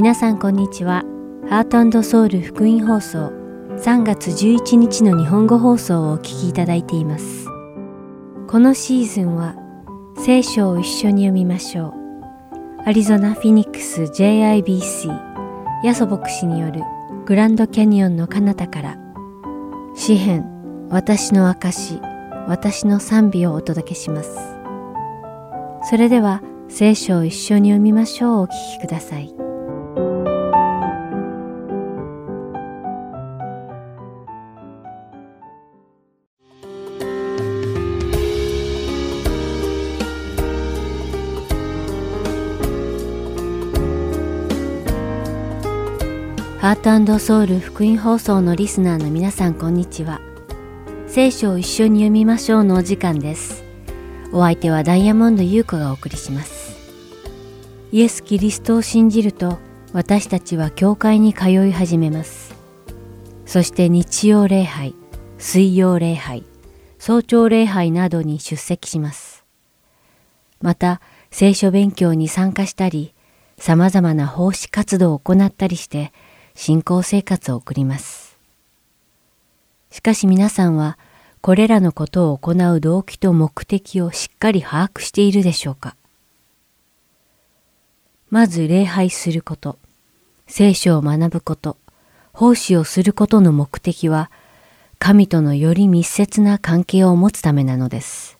皆さんこんにちは。ハートソウル福音放送3月11日の日本語放送をお聞きいただいています。このシーズンは聖書を一緒に読みましょう。アリゾナ・フィニックス JIBC ヤソ牧師によるグランドキャニオンの彼方から詩編私の証私の賛美をお届けします。それでは聖書を一緒に読みましょうお聞きください。ハートソウル福音放送のリスナーの皆さんこんにちは。聖書を一緒に読みましょうのお時間です。お相手はダイヤモンド優子がお送りします。イエス・キリストを信じると私たちは教会に通い始めます。そして日曜礼拝、水曜礼拝、早朝礼拝などに出席します。また、聖書勉強に参加したり、様々な奉仕活動を行ったりして、信仰生活を送ります。しかし皆さんは、これらのことを行う動機と目的をしっかり把握しているでしょうか？まず礼拝すること、聖書を学ぶこと、奉仕をすることの目的は、神とのより密接な関係を持つためなのです。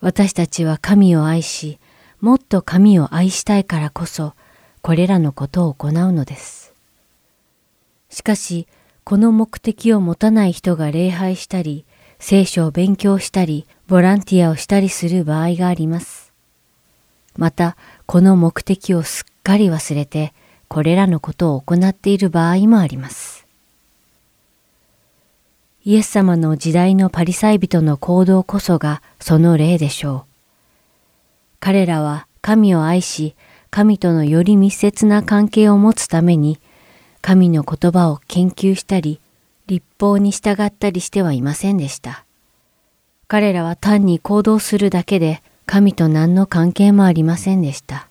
私たちは神を愛し、もっと神を愛したいからこそ、これらのことを行うのです。しかし、この目的を持たない人が礼拝したり、聖書を勉強したり、ボランティアをしたりする場合があります。また、この目的をすっかり忘れて、これらのことを行っている場合もあります。イエス様の時代のパリサイ人の行動こそがその例でしょう。彼らは神を愛し、神とのより密接な関係を持つために、神の言葉を研究したり、立法に従ったりしてはいませんでした。彼らは単に行動するだけで、神と何の関係もありませんでした。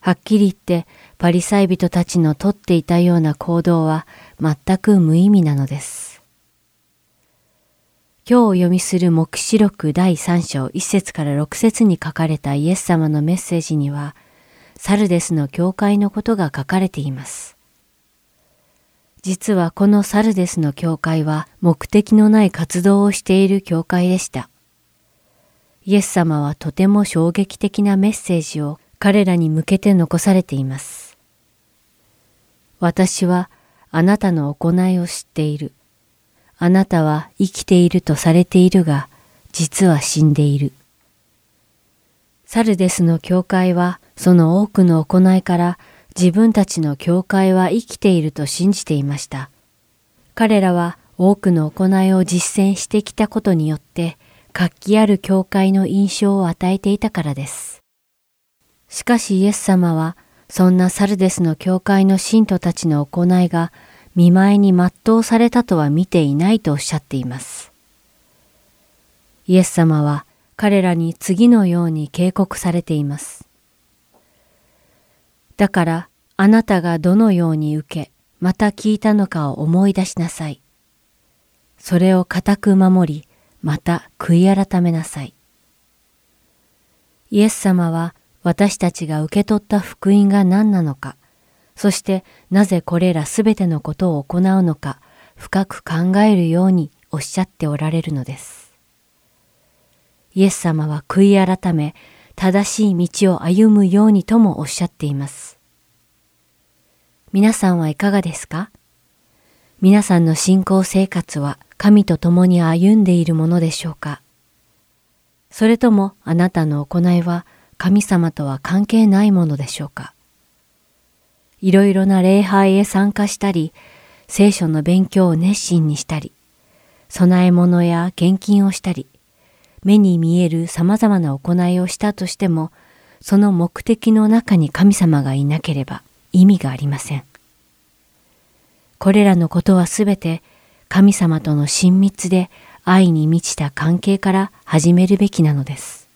はっきり言って、パリサイ人たちのとっていたような行動は全く無意味なのです。今日お読みする目視録第3章1節から6節に書かれたイエス様のメッセージには、サルデスの教会のことが書かれています。実はこのサルデスの教会は目的のない活動をしている教会でした。イエス様はとても衝撃的なメッセージを彼らに向けて残されています。私はあなたの行いを知っている。あなたは生きているとされているが、実は死んでいる。サルデスの教会はその多くの行いから自分たちの教会は生きていると信じていました。彼らは多くの行いを実践してきたことによって活気ある教会の印象を与えていたからです。しかしイエス様はそんなサルデスの教会の信徒たちの行いが見舞いに全うされたとは見ていないとおっしゃっています。イエス様は彼らに次のように警告されています。だからあなたがどのように受け、また聞いたのかを思い出しなさい。それを固く守り、また悔い改めなさい。イエス様は私たちが受け取った福音が何なのか、そしてなぜこれらすべてのことを行うのか、深く考えるようにおっしゃっておられるのです。イエス様は悔い改め、正しい道を歩むようにともおっしゃっています。皆さんはいかがですか？皆さんの信仰生活は神と共に歩んでいるものでしょうか？それともあなたの行いは神様とは関係ないものでしょうか？いろいろな礼拝へ参加したり、聖書の勉強を熱心にしたり、供え物や献金をしたり、目に見える様々な行いをしたとしても、その目的の中に神様がいなければ意味がありません。これらのことはすべて神様との親密で愛に満ちた関係から始めるべきなのです。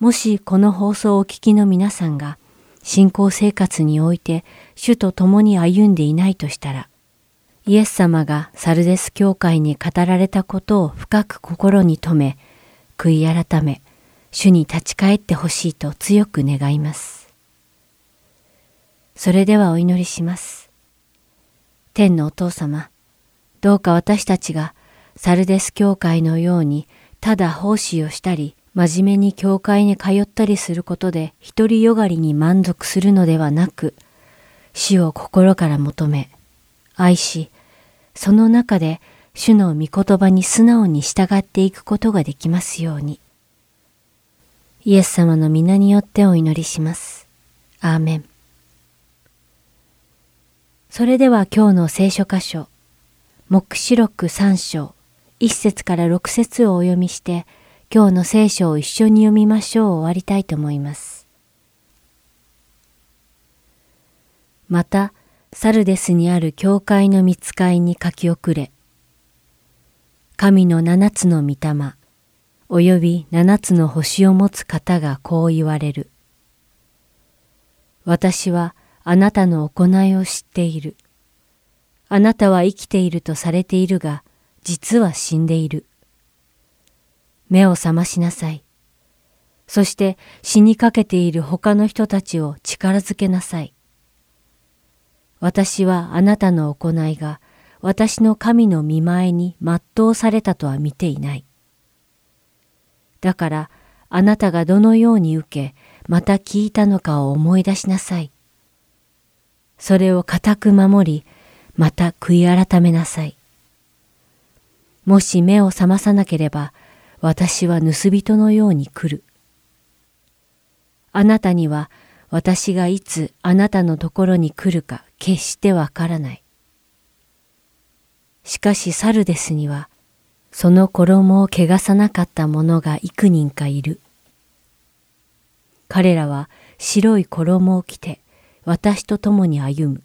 もしこの放送をお聞きの皆さんが信仰生活において主と共に歩んでいないとしたら、イエス様がサルデス教会に語られたことを深く心に留め、悔い改め、主に立ち返ってほしいと強く願います。それではお祈りします。天のお父様、どうか私たちがサルデス教会のようにただ奉仕をしたり、真面目に教会に通ったりすることで独りよがりに満足するのではなく、死を心から求め、愛し、その中で主の御言葉に素直に従っていくことができますように。イエス様の皆によってお祈りします。アーメン。それでは今日の聖書箇所、目視録三章、一節から六節をお読みして、今日の聖書を一緒に読みましょう終わりたいと思います。また、サルデスにある教会の見つかいに書き遅れ、神の七つの御霊、および七つの星を持つ方がこう言われる。私はあなたの行いを知っている。あなたは生きているとされているが、実は死んでいる。目を覚ましなさい。そして死にかけている他の人たちを力づけなさい。私はあなたの行いが私の神の見前に全うされたとは見ていない。だからあなたがどのように受け、また聞いたのかを思い出しなさい。それを固く守り、また悔い改めなさい。もし目を覚まさなければ、私は盗人のように来る。あなたには私がいつあなたのところに来るか決してわからない。しかしサルデスには、その衣を汚さなかった者が幾人かいる。彼らは白い衣を着て私と共に歩む。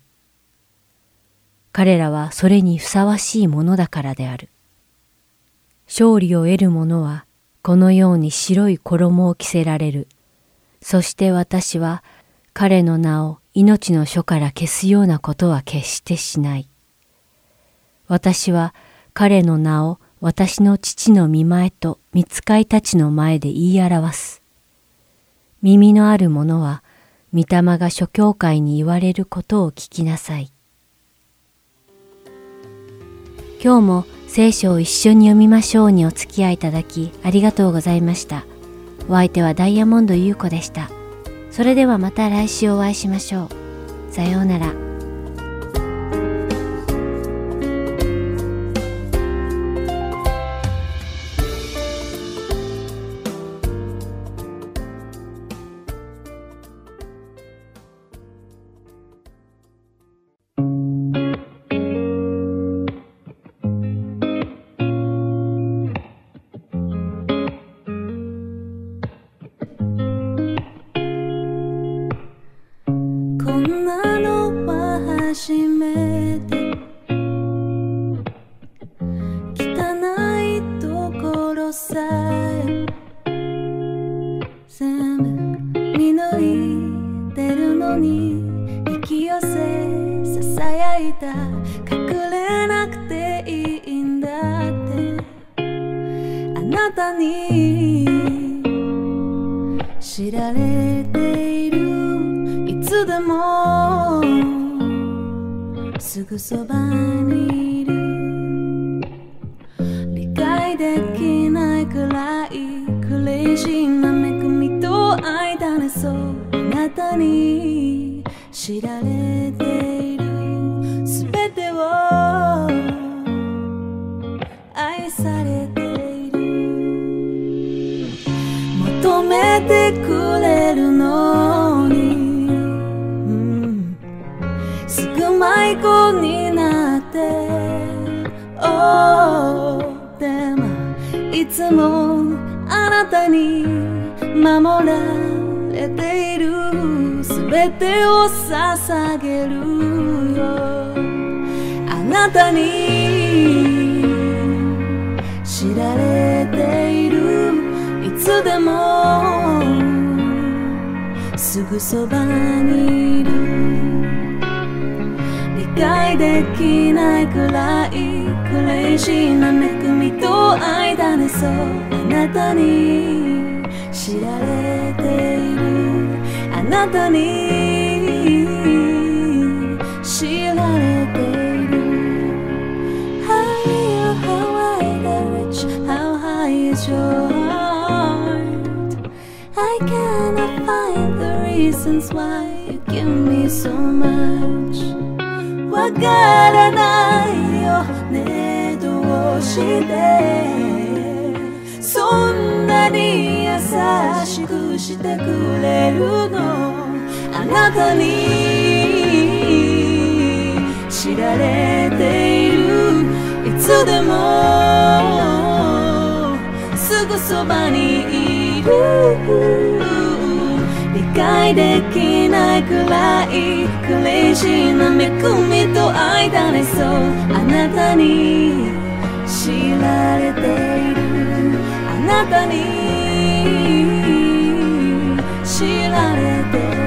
彼らはそれにふさわしいものだからである。勝利を得る者はこのように白い衣を着せられる。そして私は彼の名を命の書から消すようなことは決してしない。私は彼の名を私の父の見前と見つかいたちの前で言い表す。耳のある者は、御霊が諸教会に言われることを聞きなさい。今日も聖書を一緒に読みましょうにお付き合いいただきありがとうございました。お相手はダイヤモンド優子でした。それではまた来週お会いしましょう。さようなら。た。隠れなくていいんだって。あなたに知られている。いつでも。すぐそばにいる。理解できないくらいクレイジーな恵みとたそう。あなたにに守られているすべてを捧げるよ。あなたに知られているいつでもすぐそばにいる。理解できないくらいクレイジーな恵みと愛だねそうあなたに知られているあなたに知られている How how wide the rich how high is your heart I cannot find the reasons why you give me so much わからないよねどう してそんなに優しくしてくれる。のあなたに知られている。いつでもすぐそばにいる。理解できないくらいクレイジーな恵みと愛だね。そう。あなたに。知られている。あなたに知られている。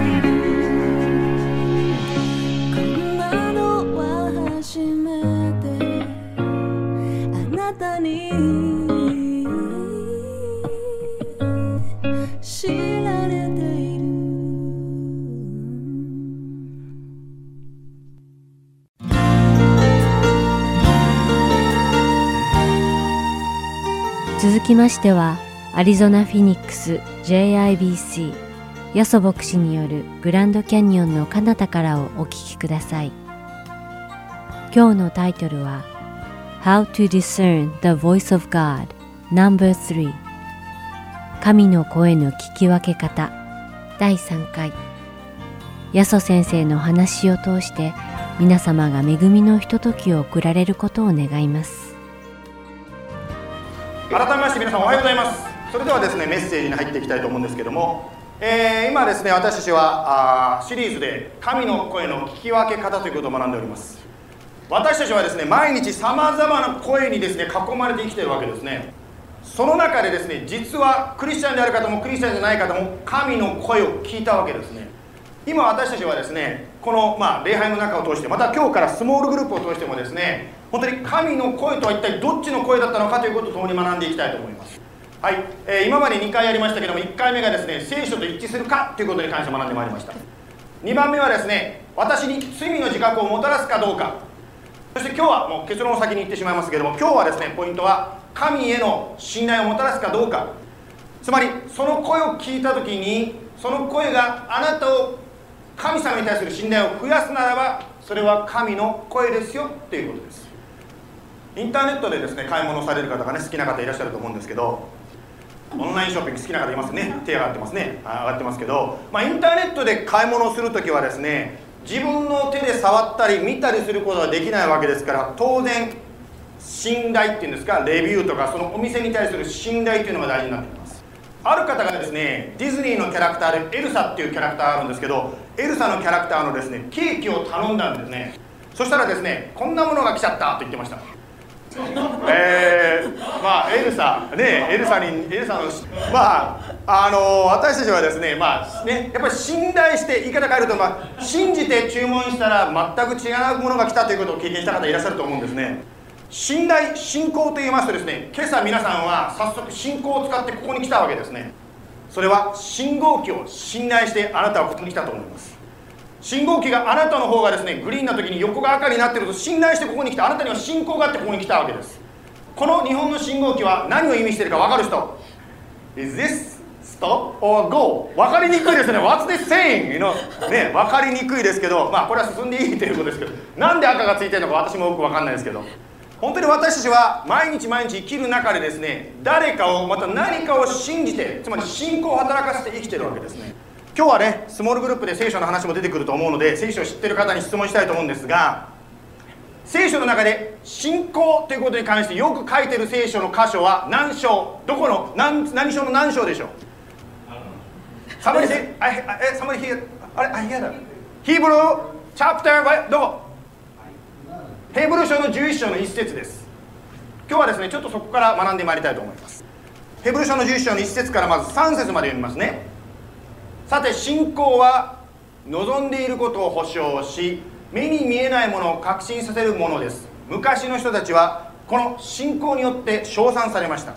きましてはアリゾナ・フィニックス JIBC ヤソ牧師によるグランドキャニオンの彼方からをお聞きください。今日のタイトルは How to Discern the Voice of God No.3 神の声の聞き分け方第3回。ヤソ先生の話を通して皆様が恵みのひとときを送られることを願います。改めまして皆さんおはようございます。それではですねメッセージに入っていきたいと思うんですけども、えー今ですね私たちはあシリーズで神の声の聞き分け方ということを学んでおります。私たちはですね毎日さまざまな声にですね囲まれて生きてるわけですね。その中でですね実はクリスチャンである方もクリスチャンじゃない方も神の声を聞いたわけですね。今私たちはですねこの、まあ、礼拝の中を通してまた今日からスモールグループを通してもですね本当に神の声とは一体どっちの声だったのかということを共に学んでいきたいと思います。はい、えー今まで2回やりましたけども1回目がですね聖書と一致するかということに関して学んでまいりました。2番目はですね私に罪の自覚をもたらすかどうか。そして今日はもう結論を先に言ってしまいますけども今日はですねポイントは神への信頼をもたらすかどうか。つまりその声を聞いた時にその声があなたを神様に対する信頼を増やすならばそれは神の声ですよっていうことです。インターネットでですね買い物される方がね好きな方いらっしゃると思うんですけどオンラインショッピング好きな方いますね。手上がってますね。上がってますけど、まあ、インターネットで買い物をするときはですね自分の手で触ったり見たりすることはできないわけですから当然信頼っていうんですかレビューとかそのお店に対する信頼っていうのが大事になってきます。ある方がですねディズニーのキャラクターでエルサっていうキャラクターがあるんですけどエルサのキャラクターのですねケーキを頼んだんですね。そしたらですねこんなものが来ちゃったと言ってました。えー、まあエルサねエルサにエルサのまああの私たちはですねまあねやっぱり信頼して言い方変えるとまあ信じて注文したら全く違うものが来たということを経験した方いらっしゃると思うんですね。信頼信仰と言いますとですね今朝皆さんは早速信仰を使ってここに来たわけですね。それは信号機を信頼してあなたはここに来たと思います。信号機があなたの方がですねグリーンな時に横が赤になっていると信頼してここに来たあなたには信仰があってここに来たわけです。この日本の信号機は何を意味しているか分かる人？Is this stop or go? 分かりにくいですね。What's this saying? You know ね、分かりにくいですけどまあこれは進んでいいということですけどなんで赤がついてるのか私もよく分かんないですけど。本当に私たちは毎日毎日生きる中でですね誰かをまた何かを信じてつまり信仰を働かせて生きてるわけですね。今日はねスモールグループで聖書の話も出てくると思うので聖書を知ってる方に質問したいと思うんですが聖書の中で信仰ということに関してよく書いてる聖書の箇所は何章？どこの？何何章の何章でしょう？Somebody say, I, I, え somebody here あれ？I hear that. ヒーブルチャプターはどこ？ヘブル書の11章の一節です。今日はですねちょっとそこから学んでまいりたいと思います。ヘブル書の11章の一節からまず3節まで読みますね。さて信仰は望んでいることを保証し目に見えないものを確信させるものです。昔の人たちはこの信仰によって称賛されました。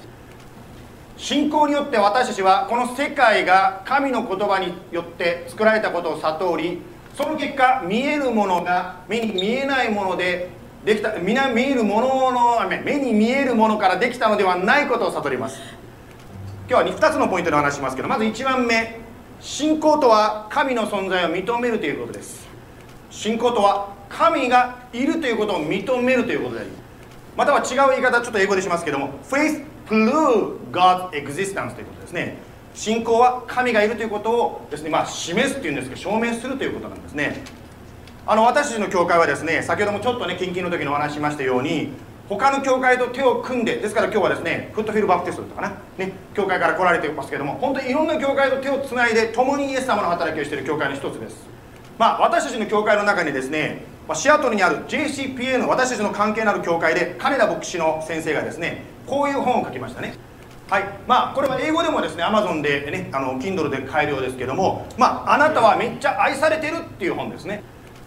信仰によって私たちはこの世界が神の言葉によって作られたことを悟りその結果見えるものが目に見えないものでできた見な見えるものの目に見えるものからできたのではないことを悟ります。今日は2つのポイントでお話しますけどまず1番目。信仰とは神の存在を認めるということです。信仰とは神がいるということを認めるということでありまたは違う言い方ちょっと英語でしますけども Faith prove God's existence ということですね。信仰は神がいるということをですね、まあ、示すっていうんですけど証明するということなんですね。あの私たちの教会はですね先ほどもちょっとね近々の時にお話しましたように他の教会と手を組んでですから今日はですねフットフィルバプテストとかな、ね、教会から来られてますけども本当にいろんな教会と手をつないで共にイエス様の働きをしている教会の一つです。まあ私たちの教会の中にですねシアトルにある JCPA の私たちの関係のある教会で金田牧師の先生がですねこういう本を書きましたね。はい。まあこれは英語でもですね Amazon でねあの Kindle で買えるようですけどもまああなたはめっちゃ愛されてるっていう本ですね。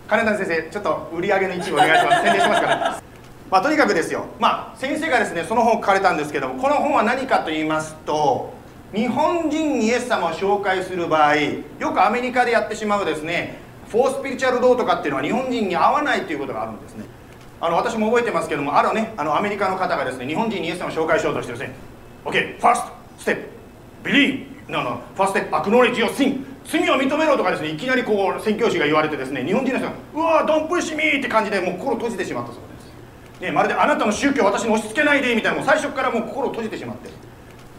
金田先生ちょっと売り上げの一部お願いします。宣伝しますから。まあ、とにかくですよ、まあ、先生がですねその本を書かれたんですけどもこの本は何かと言いますと日本人にイエス様を紹介する場合よくアメリカでやってしまうですね Four Spiritual Law とかっていうのは日本人に合わないということがあるんですね。あの私も覚えてますけどもあるねあのアメリカの方がですね日本人にイエス様を紹介しようとしてですね。OK first step believe. No no first step acknowledge your sin. 罪を認めろとかですねいきなりこう宣教師が言われてですね日本人の人がうわ don't push me って感じでもう心閉じてしまったそうね、まるであなたの宗教を私に押し付けないでみたいなもう最初からもう心を閉じてしまって。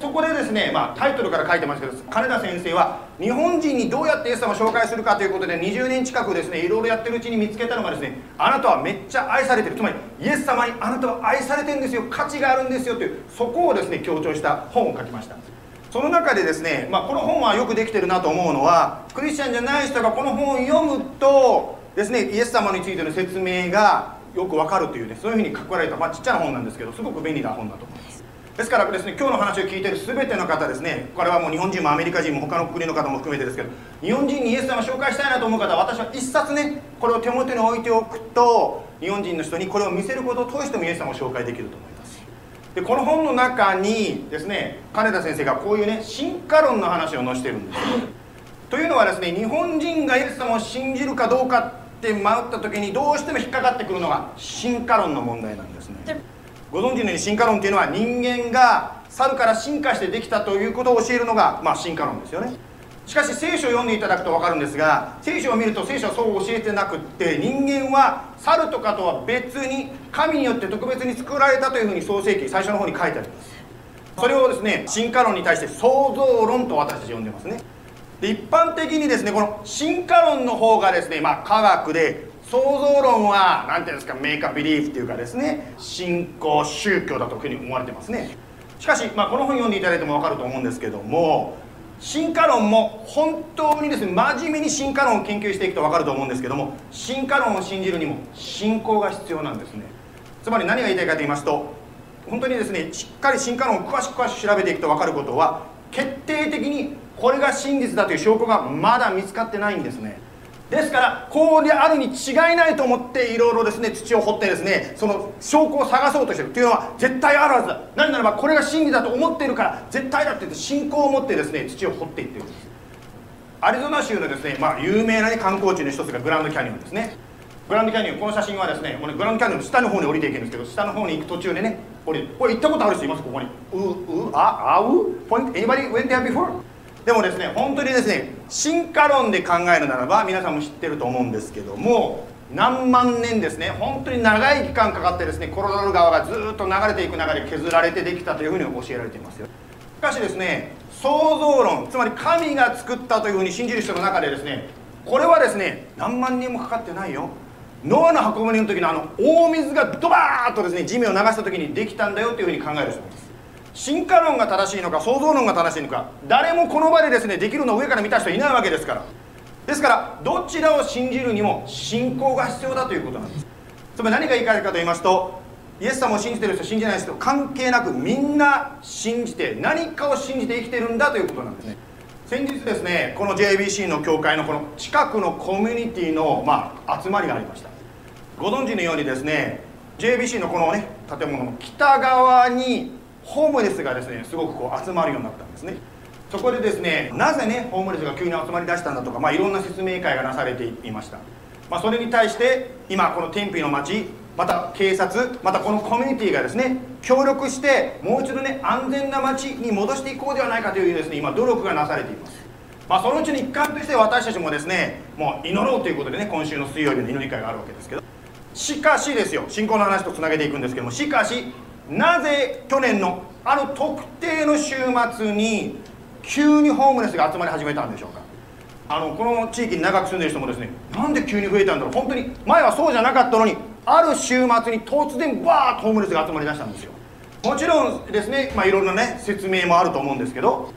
そこでですね、まあ、タイトルから書いてますけど金田先生は日本人にどうやってイエス様を紹介するかということで20年近くですねいろいろやってるうちに見つけたのがですねあなたはめっちゃ愛されてる。つまりイエス様にあなたは愛されてるんですよ。価値があるんですよというそこをですね強調した本を書きました。その中でですね、まあ、この本はよくできてるなと思うのはクリスチャンじゃない人がこの本を読むとですねイエス様についての説明がよくわかるというねそういうふうに書かれた、まあ、ちっちゃな本なんですけどすごく便利な本だと思います。ですからですね今日の話を聞いている全ての方ですねこれはもう日本人もアメリカ人も他の国の方も含めてですけど日本人にイエス様を紹介したいなと思う方は私は一冊ねこれを手元に置いておくと日本人の人にこれを見せることを通してもイエス様を紹介できると思います。でこの本の中にですね金田先生がこういうね進化論の話を載せてるんです。というのはですね日本人がイエス様を信じるかどうかって迷った時にどうしても引っかかってくるのが進化論の問題なんですね。ご存知のように進化論っていうのは人間が猿から進化してできたということを教えるのが、まあ、進化論ですよね。しかし聖書を読んでいただくと分かるんですが聖書を見ると聖書はそう教えてなくって人間は猿とかとは別に神によって特別に作られたというふうに創世記最初の方に書いてあります。それをですね進化論に対して創造論と私たち呼んでますねで一般的にですねこの進化論の方がですね、まあ、科学で創造論は何ていうんですかメイカービリーフっていうかですね信仰宗教だというふうに思われてますね。しかし、まあ、この本読んでいただいても分かると思うんですけども進化論も本当にですね真面目に進化論を研究していくと分かると思うんですけども進化論を信じるにも信仰が必要なんですね。つまり何が言いたいかと言いますと本当にですねしっかり進化論を詳しく詳しく調べていくと分かることは決定的にこれが真実だという証拠がまだ見つかってないんですね。ですからこうであるに違いないと思っていろいろですね土を掘ってですねその証拠を探そうとしてるというのは絶対あるはずだ。なぜならばこれが真理だと思っているから絶対だって言って信仰を持ってですね土を掘っていってる。んですアリゾナ州のですね、まあ、有名な、観光地の一つがグランドキャニオンですね。グランドキャニオンこの写真はですねこれグランドキャニオンの下の方に降りていけるんですけど下の方に行く途中でねこれこれ行ったことある人います？ここに。ううああう？point anybody went there before? でもですね本当にですね進化論で考えるならば皆さんも知ってると思うんですけども何万年ですね本当に長い期間かかってですねコロラド川がずっと流れていく中で削られてできたというふうに教えられていますよ。しかしですね創造論つまり神が作ったというふうに信じる人の中でですねこれはですね何万年もかかってないよ。ノアの箱舟の時のあの大水がドバーッとですね地面を流した時にできたんだよというふうに考える人です。進化論が正しいのか創造論が正しいのか誰もこの場でですねできるのを上から見た人いないわけですから。ですからどちらを信じるにも信仰が必要だということなんです。つまり何が言い換えるかと言いますとイエス様を信じてる人信じない人関係なくみんな信じて何かを信じて生きてるんだということなんですね。先日ですねこの JBC の教会のこの近くのコミュニティのまあ集まりがありました。ご存知のようにですね JBC のこのね建物の北側にホームレスがですねすごくこう集まるようになったんですね。そこでですねなぜねホームレスが急に集まりだしたんだとか、まあ、いろんな説明会がなされていました、まあ、それに対して今この天日の町また警察またこのコミュニティがですね協力してもう一度ね安全な街に戻していこうではないかというですね今努力がなされています。まあそのうちの一環として私たちもですねもう祈ろうということでね今週の水曜日の祈り会があるわけですけど。しかしですよ信仰の話とつなげていくんですけどもしかしなぜ去年のある特定の週末に急にホームレスが集まり始めたんでしょうか？あのこの地域に長く住んでる人もですねなんで急に増えたんだろう？本当に前はそうじゃなかったのにある週末に突然バーッとホームレスが集まりだしたんですよ。もちろんですねまあいろんなね説明もあると思うんですけど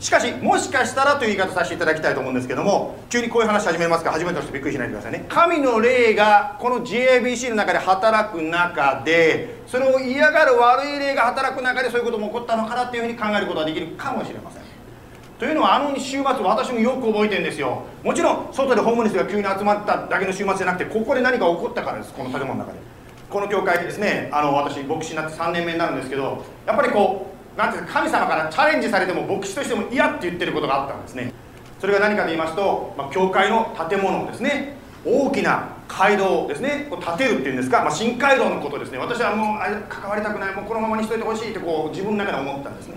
しかしもしかしたらという言い方させていただきたいと思うんですけども急にこういう話始めますか初めての人びっくりしないでくださいね。神の霊がこの JABC の中で働く中でそれを嫌がる悪い霊が働く中でそういうことも起こったのかなっていうふうに考えることができるかもしれません。というのはあの週末私もよく覚えてるんですよ。もちろん外でホームレスが急に集まっただけの週末じゃなくてここで何か起こったからです。この建物の中で。この教会ですねあの私牧師になって3年目になるんですけどやっぱりこうなんていう神様からチャレンジされても牧師としても嫌って言ってることがあったんですね。それが何かと言いますと、まあ、教会の建物をですね。大きな街道ですね。こう建てるっていうんですか、まあ、新街道のことですね。私はもうあれ関わりたくない。もうこのままにしといてほしいってこう自分の中で思ったんですね。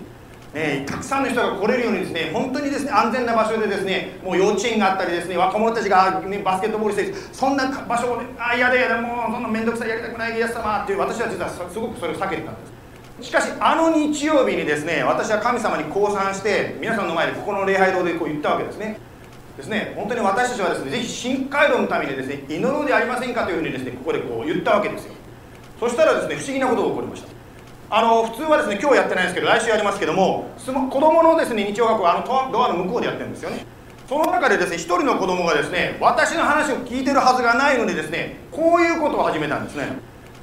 え、たくさんの人が来れるようにですね本当にですね安全な場所でですねもう幼稚園があったりですね若者たちが、ね、バスケットボールしてそんな場所をねあ嫌だ嫌だもうそんな面倒くさいやりたくないイエス様っていう私は実はすごくそれを避けてたんです。しかしあの日曜日にですね私は神様に降参して皆さんの前でここの礼拝堂でこう言ったわけですね。ですね本当に私たちはですねぜひ新街道のためにですね祈ろうでありませんかというふうにですねここでこう言ったわけですよ。そしたらですね不思議なことが起こりました。あの普通はですね今日やってないんですけど来週やりますけども子供のですね日曜学校あのドアの向こうでやってるんですよね。その中でですね一人の子供がですね私の話を聞いてるはずがないのでですねこういうことを始めたんですね。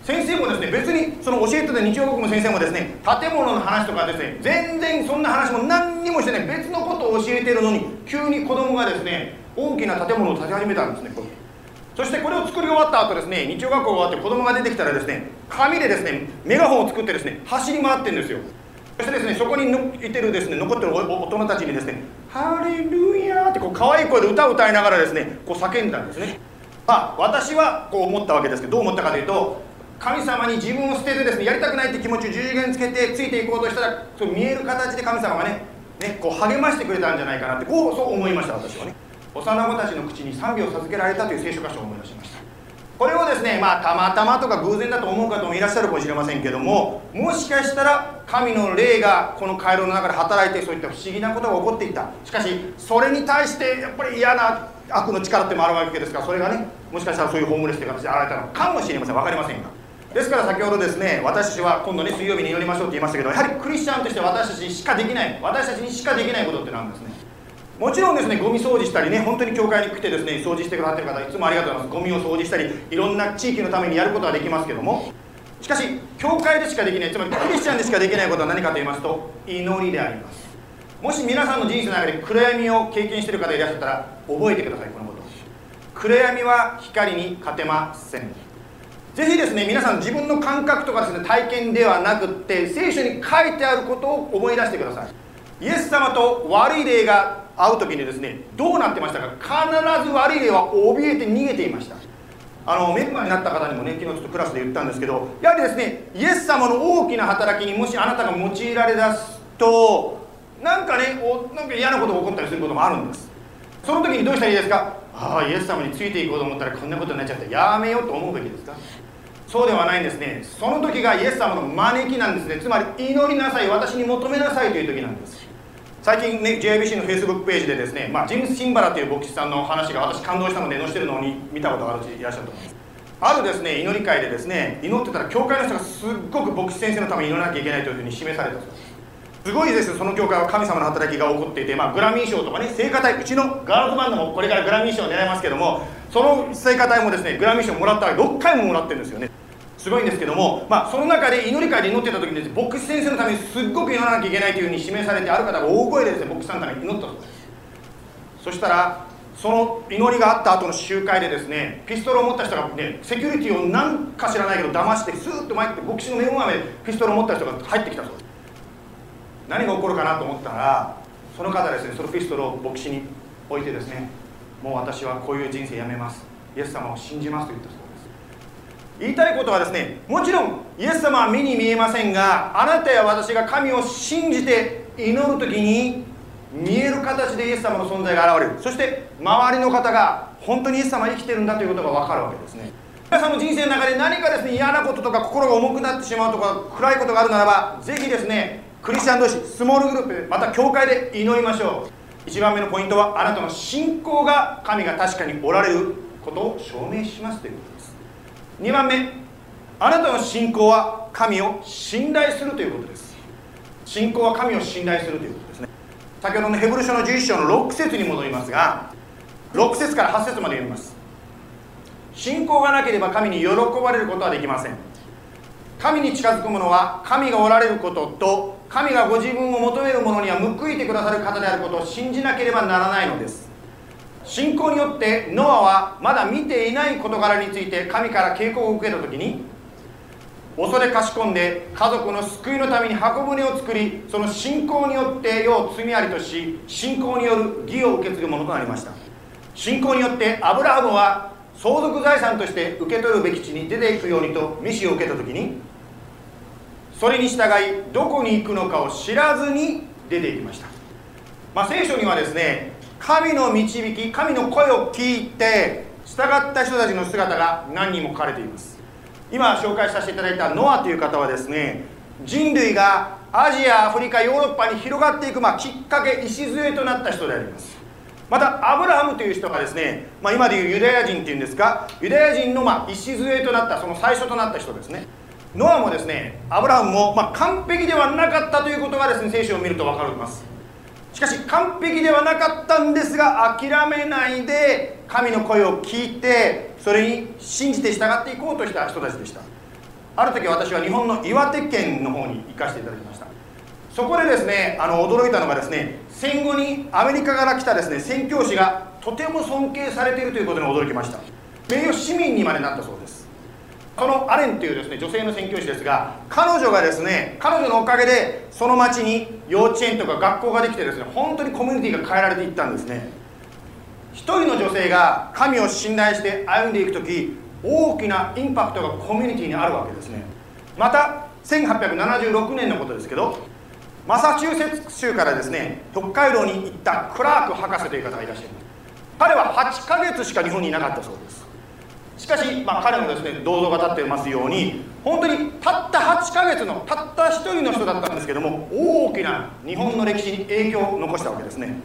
先生もですね別にその教えてた日曜学校の先生もですね建物の話とかですね全然そんな話も何にもしてない別のことを教えてるのに急に子供がですね大きな建物を建て始めたんですねそしてこれを作り終わった後ですね日曜学校が終わって子供が出てきたらですね紙でですねメガホンを作ってですね走り回ってるんですよ。そしてですねそこにのいてるですね残ってる大人たちにですね「ハレルヤー」ってこう可愛い声で歌を歌いながらですねこう叫んだんですね。まあ私はこう思ったわけですけどどう思ったかというと神様に自分を捨ててですねやりたくないって気持ちを十字架につけてついていこうとしたらそう見える形で神様がねねこう励ましてくれたんじゃないかなってこうそう思いました私はね。幼子たちの口に賛美を授けられたという聖書箇所を思い出しました。これをですねまあたまたまとか偶然だと思う方もいらっしゃるかもしれませんけどももしかしたら神の霊がこの回廊の中で働いてそういった不思議なことが起こっていた。しかしそれに対してやっぱり嫌な悪の力ってもあるわけですからそれがねもしかしたらそういうホームレスという形で現れたのかもしれません。分かりませんが。ですから先ほどですね私たちは今度ね水曜日に祈りましょうって言いましたけどやはりクリスチャンとして私たちにしかできない私たちにしかできないことってなんですね。もちろんですねゴミ掃除したりね本当に教会に来てです。ね掃除してくださってる方いつもありがとうございます。ゴミを掃除したりいろんな地域のためにやることはできます。けどもしかし教会でしかできないつまりクリスチャンでしかできないことは何かと言いますと祈りであります。もし皆さんの人生の中で暗闇を経験してる方いらっしゃったら覚えてくださいこのこと。暗闇は光に勝てません。ぜひですね皆さん自分の感覚とかですね体験ではなくって聖書に書いてあることを思い出してください。イエス様と悪い霊が会う時にですねどうなってましたか？必ず悪い霊は怯えて逃げていました。あのメンバーになった方にもね昨日ちょっとクラスで言ったんですけどやはりですねイエス様の大きな働きにもしあなたが用いられだすとなんかねおなんか嫌なことが起こったりすることもあるんです。その時にどうしたらいいですか？ああイエス様についていこうと思ったらこんなことになっちゃったやめようと思うべきですか？そうではないんですね。その時がイエス様の招きなんですね。つまり祈りなさい。私に求めなさいという時なんです。最近ね JIBC の Facebook ページでですね、まあ、ジム・シンバラという牧師さんの話が私感動したので載せてるのに見たことがある人いらっしゃると思います。あるですね祈り会でですね祈ってたら教会の人がすっごく牧師先生のために祈らなきゃいけないというふうに示されたそうです。すごいですその教会は神様の働きが起こっていて、まあ、グラミー賞とかね聖歌隊うちのガールズバンドもこれからグラミー賞を狙いますけどもその聖歌隊もですねグラミー賞もらったら6回ももらってるんですよね。すごいんですけども、まあ、その中で祈り会で祈ってた時にです、ね、牧師先生のためにすっごく祈らなきゃいけないというふうに示されてある方が大声でですね牧師さんのために祈ったそうです。そしたらその祈りがあった後の集会でですねピストルを持った人がねセキュリティを何か知らないけど騙してスーッと前って牧師の目の前でピストルを持った人が入ってきたそうです。何が起こるかなと思ったらその方ですねそのピストルを牧師に置いてですねもう私はこういう人生やめます。イエス様を信じますと言ったそうです。言いたいことはですねもちろんイエス様は目に見えませんがあなたや私が神を信じて祈る時に見える形でイエス様の存在が現れる。そして周りの方が本当にイエス様は生きてるんだということが分かるわけですね。皆さんの人生の中で何かですね嫌なこととか心が重くなってしまうとか暗いことがあるならばぜひですねクリスチャン同士スモールグループまた教会で祈りましょう。1番目のポイントはあなたの信仰が神が確かにおられることを証明しますということ。2番目。あなたの信仰は神を信頼するということです。信仰は神を信頼するということですね。先ほどのヘブル書の11章の6節に戻りますが6節から8節まで読みます。信仰がなければ神に喜ばれることはできません。神に近づく者は神がおられることと神がご自分を求める者には報いてくださる方であることを信じなければならないのです。信仰によってノアはまだ見ていない事柄について神から警告を受けた時に恐れかしこんで家族の救いのために箱舟を作りその信仰によって世を罪ありとし信仰による義を受け継ぐものとなりました。信仰によってアブラハムは相続財産として受け取るべき地に出ていくようにと召しを受けた時にそれに従いどこに行くのかを知らずに出ていきました、まあ、聖書にはですね神の導き神の声を聞いて従った人たちの姿が何人も書かれています。今紹介させていただいたノアという方はですね人類がアジアアフリカヨーロッパに広がっていく、まあ、きっかけ礎となった人であります。またアブラハムという人がですね、まあ、今でいうユダヤ人っていうんですかユダヤ人のま礎となったその最初となった人ですね。ノアもですねアブラハムもま完璧ではなかったということがですね聖書を見ると分かります。しかし完璧ではなかったんですが諦めないで神の声を聞いてそれに信じて従っていこうとした人たちでした。ある時私は日本の岩手県の方に行かせていただきました。そこでですねあの驚いたのがですね戦後にアメリカから来たですね宣教師がとても尊敬されているということに驚きました。名誉市民にまでなったそうです。このアレンというですね女性の宣教師ですが彼女がですね彼女のおかげでその町に幼稚園とか学校ができてですね本当にコミュニティが変えられていったんですね。一人の女性が神を信頼して歩んでいく時大きなインパクトがコミュニティにあるわけですね。また1876年のことですけどマサチューセッツ州からですね北海道に行ったクラーク博士という方がいらっしゃいます。彼は8ヶ月しか日本にいなかったそうです。しかし、まあ、彼のですね銅像が立っていますように本当にたった8ヶ月のたった一人の人だったんですけども大きな日本の歴史に影響を残したわけですね。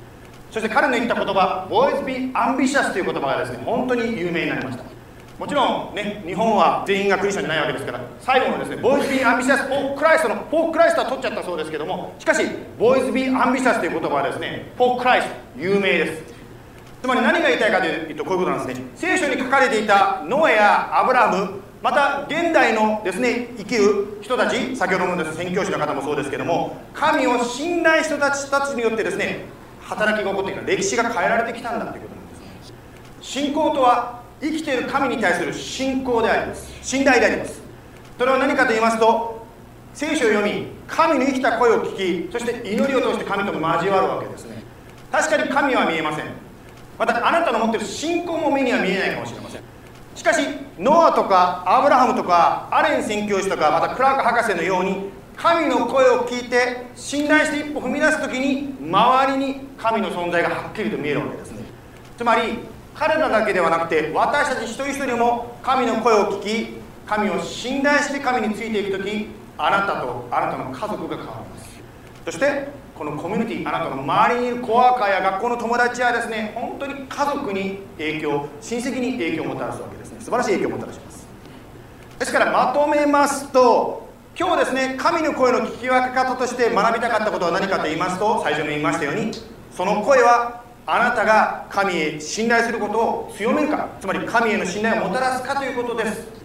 そして彼の言った言葉「Boys be ambitious」という言葉がですね本当に有名になりました。もちろんね日本は全員がクリスチャンじゃないわけですから最後のですね「Boys be ambitious for Christ」の「for Christ」は取っちゃったそうですけどもしかし「Boys be ambitious」という言葉はですね「for Christ」有名です。つまり何が言いたいかというとこういうことなんですね。聖書に書かれていたノエやアブラムまた現代のですね生きる人たち先ほどのです、宣教師の方もそうですけども神を信頼人たちたちによってですね働きが起こっていく。歴史が変えられてきたんだということなんです。ね信仰とは生きている神に対する信仰であります。信頼であります。それは何かと言いますと聖書を読み神の生きた声を聞きそして祈りを通して神と交わるわけですね。確かに神は見えません。またあなたの持ってる信仰も目には見えないかもしれません。しかしノアとかアブラハムとかアレン宣教師とかまたクラーク博士のように神の声を聞いて信頼して一歩踏み出す時に周りに神の存在がはっきりと見えるわけですね。つまり彼らだけではなくて私たち一人一人も神の声を聞き神を信頼して神についていく時あなたとあなたの家族が変わります。そしてこのコミュニティあなたの周りにいるコアカーや学校の友達はですね本当に家族に影響親戚に影響をもたらすわけですね。素晴らしい影響をもたらします。ですからまとめますと今日ですね神の声の聞き分け方として学びたかったことは何かと言いますと最初に言いましたようにその声はあなたが神へ信頼することを強めるかつまり神への信頼をもたらすかということです。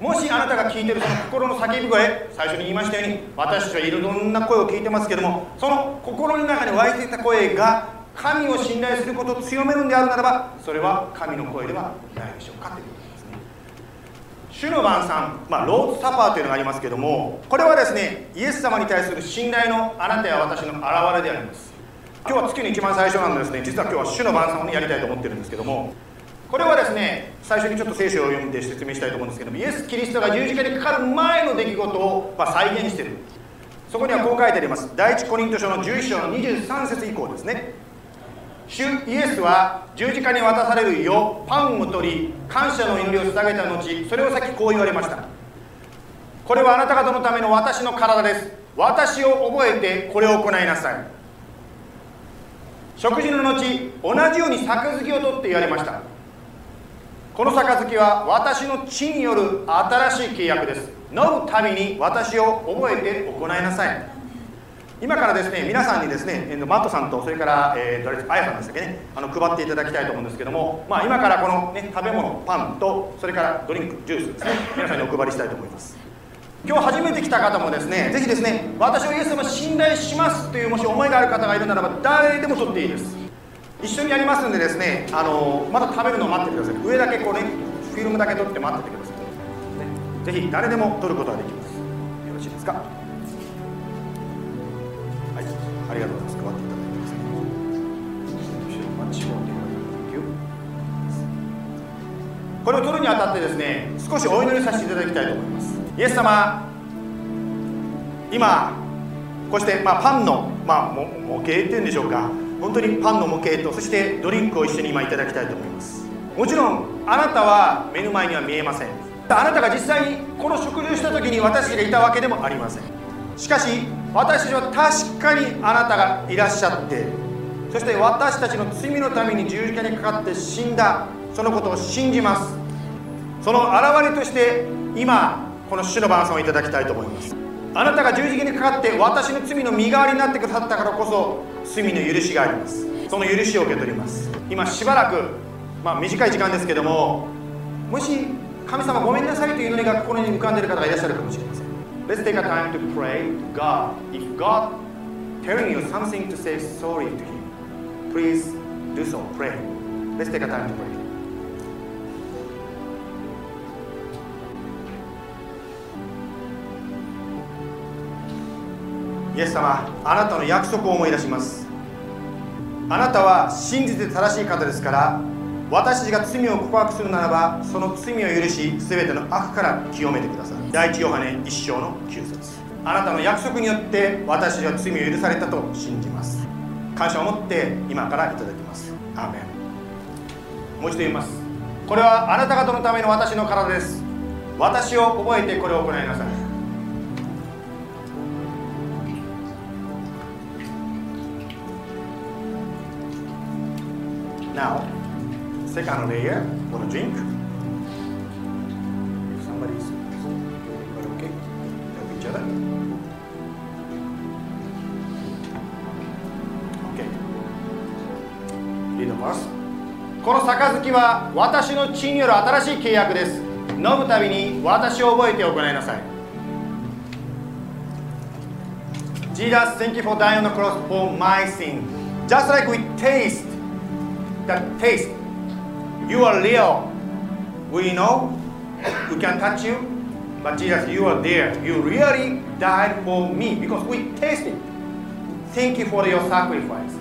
もしあなたが聞いてるその心の叫び声最初に言いましたように私たちはいろんな声を聞いてますけどもその心の中に湧いていた声が神を信頼することを強めるんであるならばそれは神の声ではないでしょうかということですね。主の晩餐、まあ、ローズサパーというのがありますけどもこれはですねイエス様に対する信頼のあなたや私の現れであります。今日は月の一番最初なのですね。実は今日は主の晩餐をやりたいと思ってるんですけどもこれはですね最初にちょっと聖書を読んで説明したいと思うんですけどもイエス・キリストが十字架にかかる前の出来事を、ま、再現している。そこにはこう書いてあります。第一コリント書の11章の23節以降ですね。主イエスは十字架に渡されるよパンを取り感謝の祈りを捧げた後それを先こう言われました。これはあなた方のための私の体です。私を覚えてこれを行いなさい。食事の後同じように杯を取って言われました。この杯は私の血による新しい契約です。飲むたびに私を覚えて行いなさい。今からですね皆さんにですねマットさんとそれから、えー、誰ですあやさんでしたっけねあの配っていただきたいと思うんですけども、まあ、今からこの、ね、食べ物パンとそれからドリンクジュースですね皆さんにお配りしたいと思います。今日初めて来た方もですねぜひですね私をイエス様信頼しますというもし思いがある方がいるならば誰でも取っていいです。一緒にやりますんでですねあのまだ食べるのを待っててください。上だけこうねフィルムだけ取って待っててください、ね、ぜひ誰でも取ることができます。よろしいですか？はいありがとうございます。配っていただいてですこれを取るにあたってですね少しお祈りさせていただきたいと思います。イエス様今こうして、まあ、パンの、まあ、模型っていうんでしょうか。本当にパンの模型とそしてドリンクを一緒に今いただきたいと思います。もちろんあなたは目の前には見えません。あなたが実際にこの食事をした時に私がいたわけでもありません。しかし私たちは確かにあなたがいらっしゃってそして私たちの罪のために十字架にかかって死んだそのことを信じます。その表れとして今この主の晩餐をいただきたいと思います。あなたが十字架にかかって私の罪の身代わりになってくださったからこそ罪の許しがあります。その許しを受け取ります。今しばらく、まあ、短い時間ですけどももし神様ごめんなさいという祈りが心に浮かんでいる方がいらっしゃるかもしれません。Let's take a time to pray to God. If God telling you something to say sorry to Him please do so. Pray. Let's take a time to pray. イエス様あなたの約束を思い出します。あなたは真実で正しい方ですから私たちが罪を告白するならばその罪を許し全ての悪から清めてください。第一ヨハネ一章の9節。あなたの約束によって私は罪を許されたと信じます。感謝を持って今からいただきます。アーメン。もう一度言います。これはあなた方のための私の体です。私を覚えてこれを行いなさい。Now, second layer for the drink. If somebody's okay, help each other. Okay. Read the verse. この杯は私の血による新しい契約です。飲むたびに私を覚えて行いなさい。Jesus, thank you for dying on the cross for my sin. Just like we taste that taste. You are real. We know we can touch you, but Jesus, you are there. You really died for me because we tasted. Thank you for your sacrifice.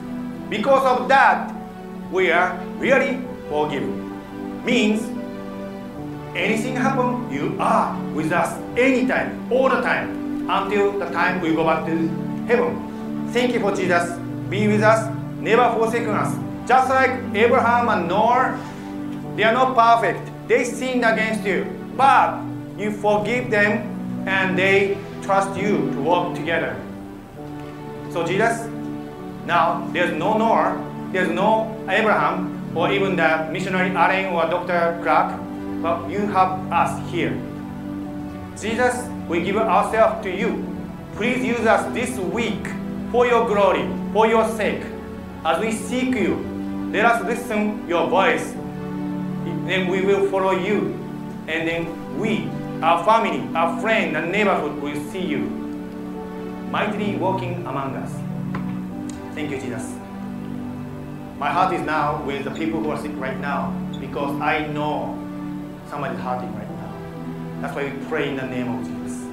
Because of that, we are really forgiven. Means anything happen, you are with us anytime, all the time, until the time we go back to heaven. Thank you for Jesus. Be with us, never forsaken us. Just like Abraham and Noah, they are not perfect. They sinned against you. But you forgive them and they trust you to work together. So Jesus, now there's no Noah, there's no Abraham, or even the missionary Allen or Dr. Clark, but you have us here. Jesus, we give ourselves to you. Please use us this week for your glory, for your sake, as we seek you let us listen your voice, and we will follow you. And then we, our family, our friend, and neighborhood will see you mightily walking among us. Thank you, Jesus. My heart is now with the people who are sick right now because I know somebody is hurting right now. That's why we pray in the name of Jesus.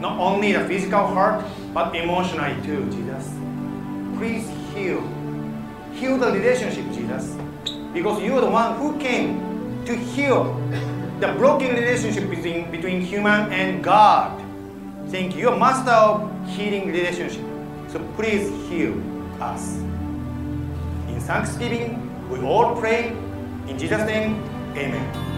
Not only the physical heart, but emotionally too, Jesus. Please heal heal the relationship, Jesus. Because you are the one who came to heal the broken relationship between, between human and God. Thank you. You're master of healing relationship. So please heal us. In thanksgiving, we all pray. In Jesus' name, amen.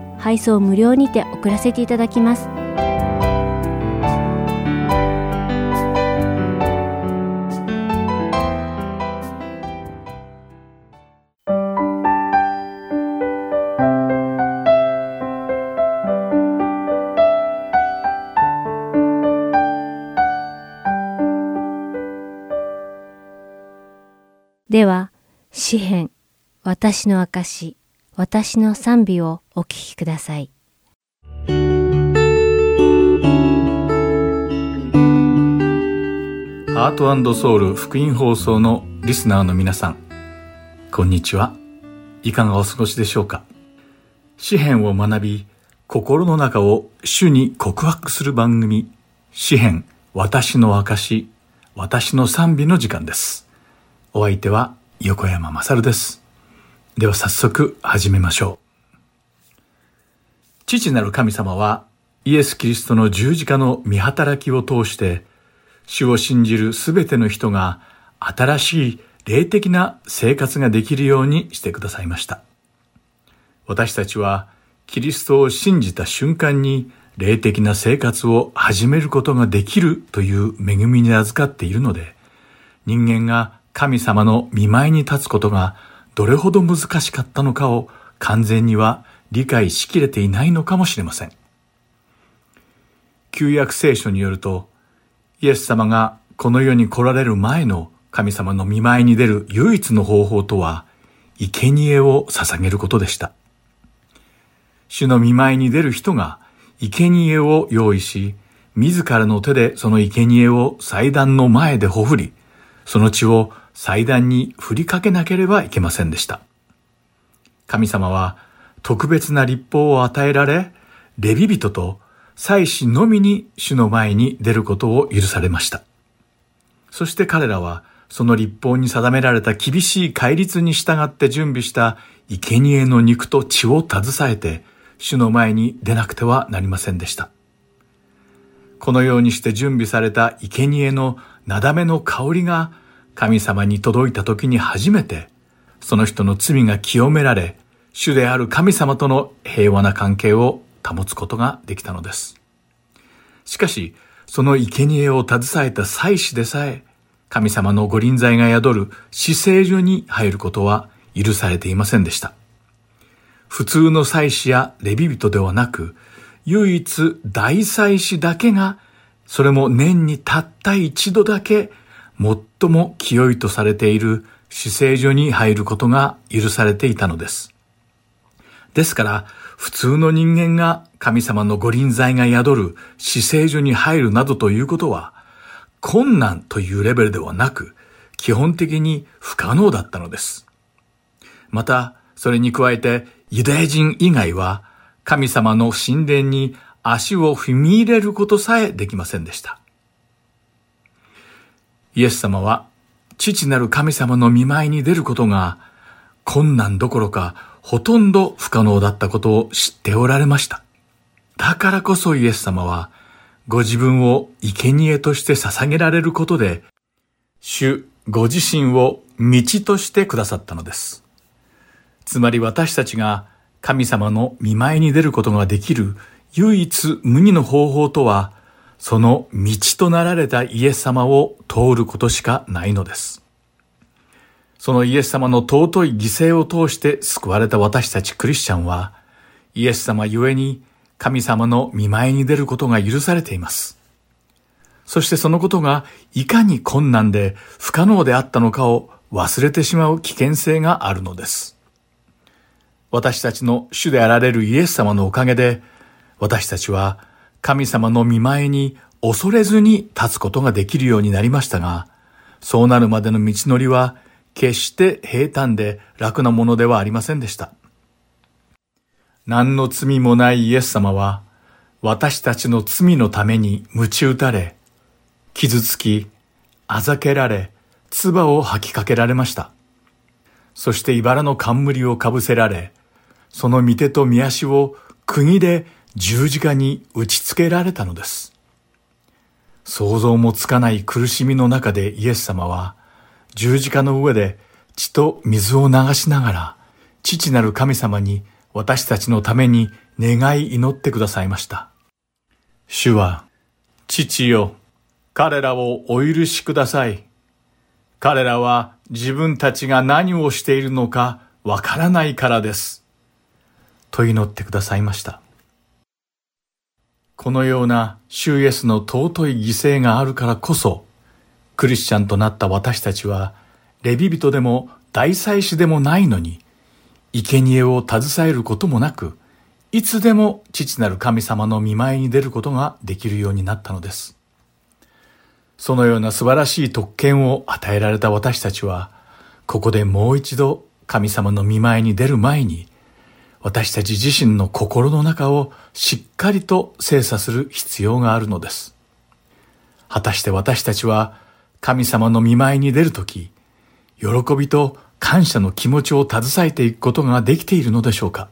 配送無料にて送らせていただきます。では、詩編、私の証、私の賛美をお聴きください。ハートソウル福音放送のリスナーの皆さん、こんにちは。いかがお過ごしでしょうか？詩篇を学び、心の中を主に告白する番組、詩篇、私の証、私の賛美の時間です。お相手は横山まさるです。では早速始めましょう。父なる神様はイエス・キリストの十字架の見働きを通して主を信じるすべての人が新しい霊的な生活ができるようにしてくださいました。私たちはキリストを信じた瞬間に霊的な生活を始めることができるという恵みに預かっているので、人間が神様の見舞いに立つことがどれほど難しかったのかを完全には理解しきれていないのかもしれません。旧約聖書によると、イエス様がこの世に来られる前の神様の見舞いに出る唯一の方法とは、生贄を捧げることでした。主の見舞いに出る人が生贄を用意し、自らの手でその生贄を祭壇の前でほふり、その血を祭壇に振りかけなければいけませんでした。神様は特別な立法を与えられ、レビ人と祭司のみに主の前に出ることを許されました。そして彼らはその立法に定められた厳しい戒律に従って準備した生贄の肉と血を携えて主の前に出なくてはなりませんでした。このようにして準備された生贄のなだめの香りが神様に届いた時に初めて、その人の罪が清められ、主である神様との平和な関係を保つことができたのです。しかし、その生贄を携えた祭司でさえ、神様の御臨在が宿る死聖所に入ることは許されていませんでした。普通の祭司やレビ人ではなく、唯一大祭司だけが、それも年にたった一度だけ最も清いとされている死聖所に入ることが許されていたのです。ですから、普通の人間が神様の御臨在が宿る死聖所に入るなどということは、困難というレベルではなく、基本的に不可能だったのです。また、それに加えて、ユダヤ人以外は、神様の神殿に足を踏み入れることさえできませんでした。イエス様は父なる神様の見舞いに出ることが困難どころかほとんど不可能だったことを知っておられました。だからこそイエス様はご自分を生贄として捧げられることで主ご自身を道としてくださったのです。つまり私たちが神様の見舞いに出ることができる唯一無二の方法とはその道となられたイエス様を通ることしかないのです。そのイエス様の尊い犠牲を通して救われた私たちクリスチャンは、イエス様ゆえに神様の見舞いに出ることが許されています。そしてそのことがいかに困難で不可能であったのかを忘れてしまう危険性があるのです。私たちの主であられるイエス様のおかげで、私たちは神様の見前に恐れずに立つことができるようになりましたが、そうなるまでの道のりは決して平坦で楽なものではありませんでした。何の罪もないイエス様は、私たちの罪のために鞭打たれ、傷つき、あざけられ、唾を吐きかけられました。そして茨の冠をかぶせられ、その御手と御足を釘で十字架に打ち付けられたのです。想像もつかない苦しみの中でイエス様は十字架の上で血と水を流しながら父なる神様に私たちのために願い祈ってくださいました。主は、父よ、彼らをお許しください。彼らは自分たちが何をしているのかわからないからです。と祈ってくださいました。このような主イエスの尊い犠牲があるからこそ、クリスチャンとなった私たちは、レビ人でも大祭司でもないのに、生贄を携えることもなく、いつでも父なる神様の見舞いに出ることができるようになったのです。そのような素晴らしい特権を与えられた私たちは、ここでもう一度神様の見舞いに出る前に、私たち自身の心の中をしっかりと精査する必要があるのです。果たして私たちは神様の見舞いに出るとき、喜びと感謝の気持ちを携えていくことができているのでしょうか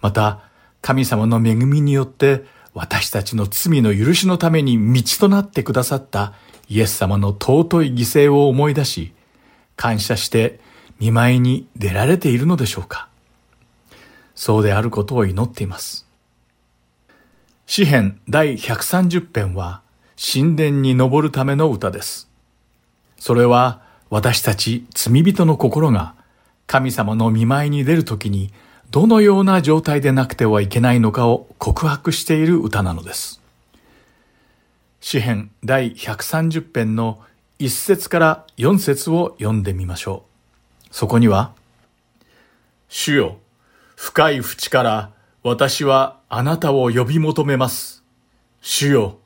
また、神様の恵みによって私たちの罪の許しのために道となってくださったイエス様の尊い犠牲を思い出し、感謝して見舞いに出られているのでしょうかそうであることを祈っています。詩編第130編は神殿に登るための歌です。それは私たち罪人の心が神様の見舞いに出るときにどのような状態でなくてはいけないのかを告白している歌なのです。詩編第130編の1節から4節を読んでみましょう。そこには、主よ、深い淵から私はあなたを呼び求めます。主よ、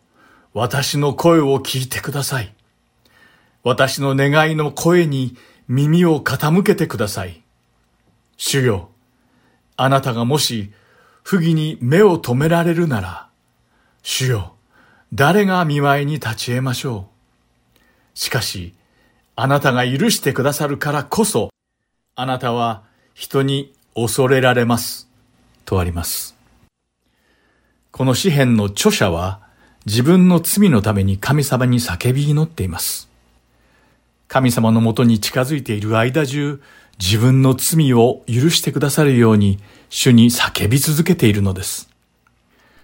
私の声を聞いてください。私の願いの声に耳を傾けてください。主よ、あなたがもし不義に目を止められるなら、主よ、誰が見舞いに立ち得ましょう。しかし、あなたが許してくださるからこそ、あなたは人に恐れられます。とあります。この詩篇の著者は、自分の罪のために神様に叫び祈っています。神様のもとに近づいている間中、自分の罪を許してくださるように、主に叫び続けているのです。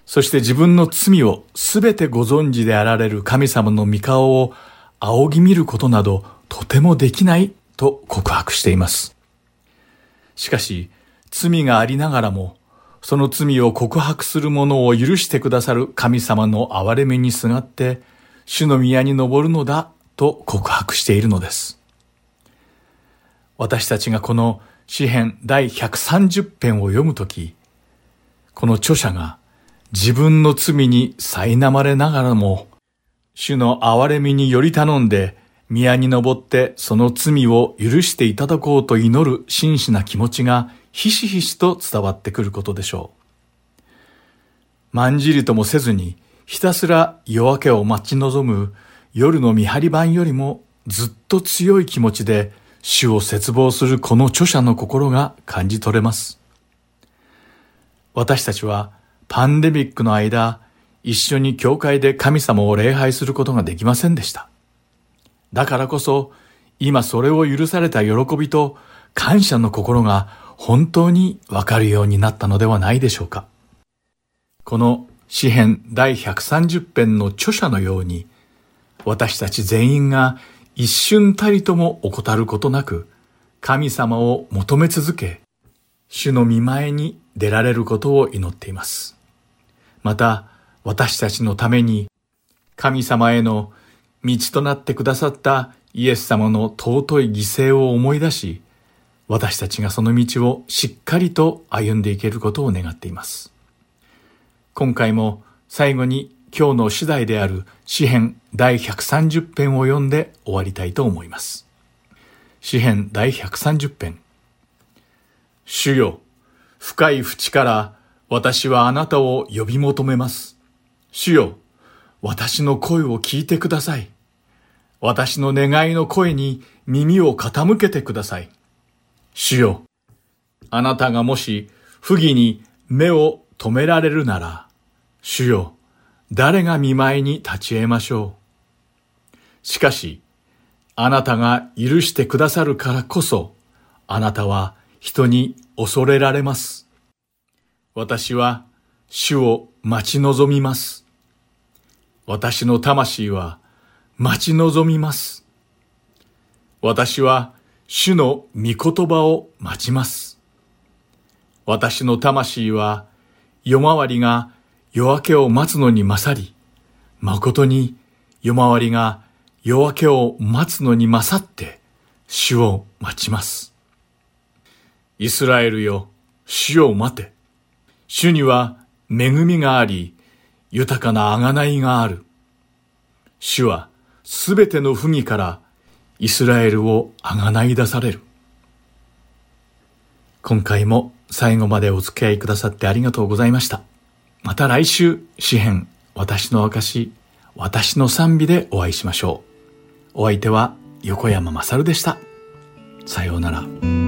そして自分の罪をすべてご存知であられる神様の御顔を仰ぎ見ることなどとてもできないと告白しています。しかし、罪がありながらも、その罪を告白する者を許してくださる神様の憐れみにすがって、主の宮に登るのだと告白しているのです。私たちがこの詩編第130編を読むとき、この著者が自分の罪に苛まれながらも、主の憐れみにより頼んで、宮に登ってその罪を許していただこうと祈る真摯な気持ちがひしひしと伝わってくることでしょう。まんじりともせずに、ひたすら夜明けを待ち望む夜の見張り番よりもずっと強い気持ちで主を絶望するこの著者の心が感じ取れます。私たちはパンデミックの間、一緒に教会で神様を礼拝することができませんでした。だからこそ、今それを許された喜びと感謝の心が本当にわかるようになったのではないでしょうか。この詩編第130編の著者のように、私たち全員が一瞬たりとも怠ることなく、神様を求め続け、主の見前に出られることを祈っています。また、私たちのために、神様への道となってくださったイエス様の尊い犠牲を思い出し、私たちがその道をしっかりと歩んでいけることを願っています。今回も最後に今日の主題である詩編第130編を読んで終わりたいと思います。詩編第130編。主よ、深い淵から私はあなたを呼び求めます。主よ、私の声を聞いてください。私の願いの声に耳を傾けてください。主よ、あなたがもし不義に目を止められるなら、主よ、誰が見舞いに立ち得ましょう。しかし、あなたが許してくださるからこそ、あなたは人に恐れられます。私は主を待ち望みます。私の魂は待ち望みます。私は主の御言葉を待ちます。私の魂は夜回りが夜明けを待つのに勝り、誠に夜回りが夜明けを待つのに勝って主を待ちます。イスラエルよ、主を待て。主には恵みがあり、豊かな贖いがある。主はすべての不義からイスラエルをあがない出される。今回も最後までお付き合いくださってありがとうございました。また来週、詩編、私の証、私の賛美でお会いしましょう。お相手は横山まさるでした。さようなら。